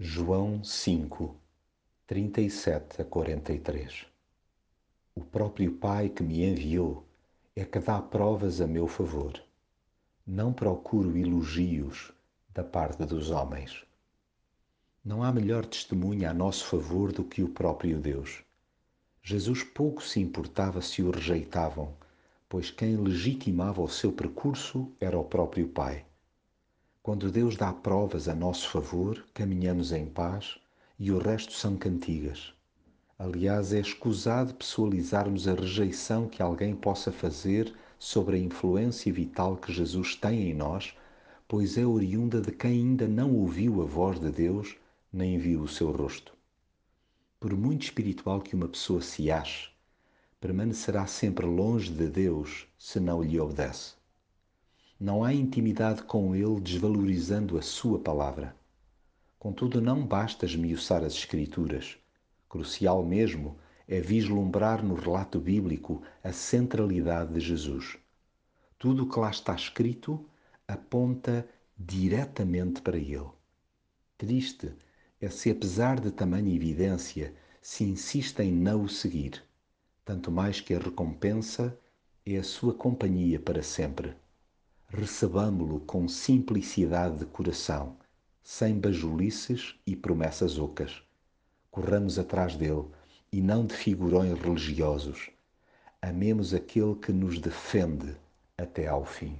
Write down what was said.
João 5, 37 a 43 O próprio Pai que me enviou é que dá provas a meu favor. Não procuro elogios da parte dos homens. Não há melhor testemunha a nosso favor do que o próprio Deus. Jesus pouco se importava se o rejeitavam, pois quem legitimava o seu percurso era o próprio Pai. Quando Deus dá provas a nosso favor, caminhamos em paz e o resto são cantigas. Aliás, é escusado pessoalizarmos a rejeição que alguém possa fazer sobre a influência vital que Jesus tem em nós, pois é oriunda de quem ainda não ouviu a voz de Deus nem viu o seu rosto. Por muito espiritual que uma pessoa se ache, permanecerá sempre longe de Deus se não lhe obedece. Não há intimidade com Ele desvalorizando a Sua palavra. Contudo, não basta esmiuçar as Escrituras. Crucial mesmo é vislumbrar no relato bíblico a centralidade de Jesus. Tudo o que lá está escrito aponta diretamente para Ele. Triste é se, apesar de tamanha evidência, se insiste em não o seguir, tanto mais que a recompensa é a sua companhia para sempre recebamo-lo com simplicidade de coração, sem bajulices e promessas ocas. Corramos atrás dele e não de figurões religiosos. Amemos aquele que nos defende até ao fim.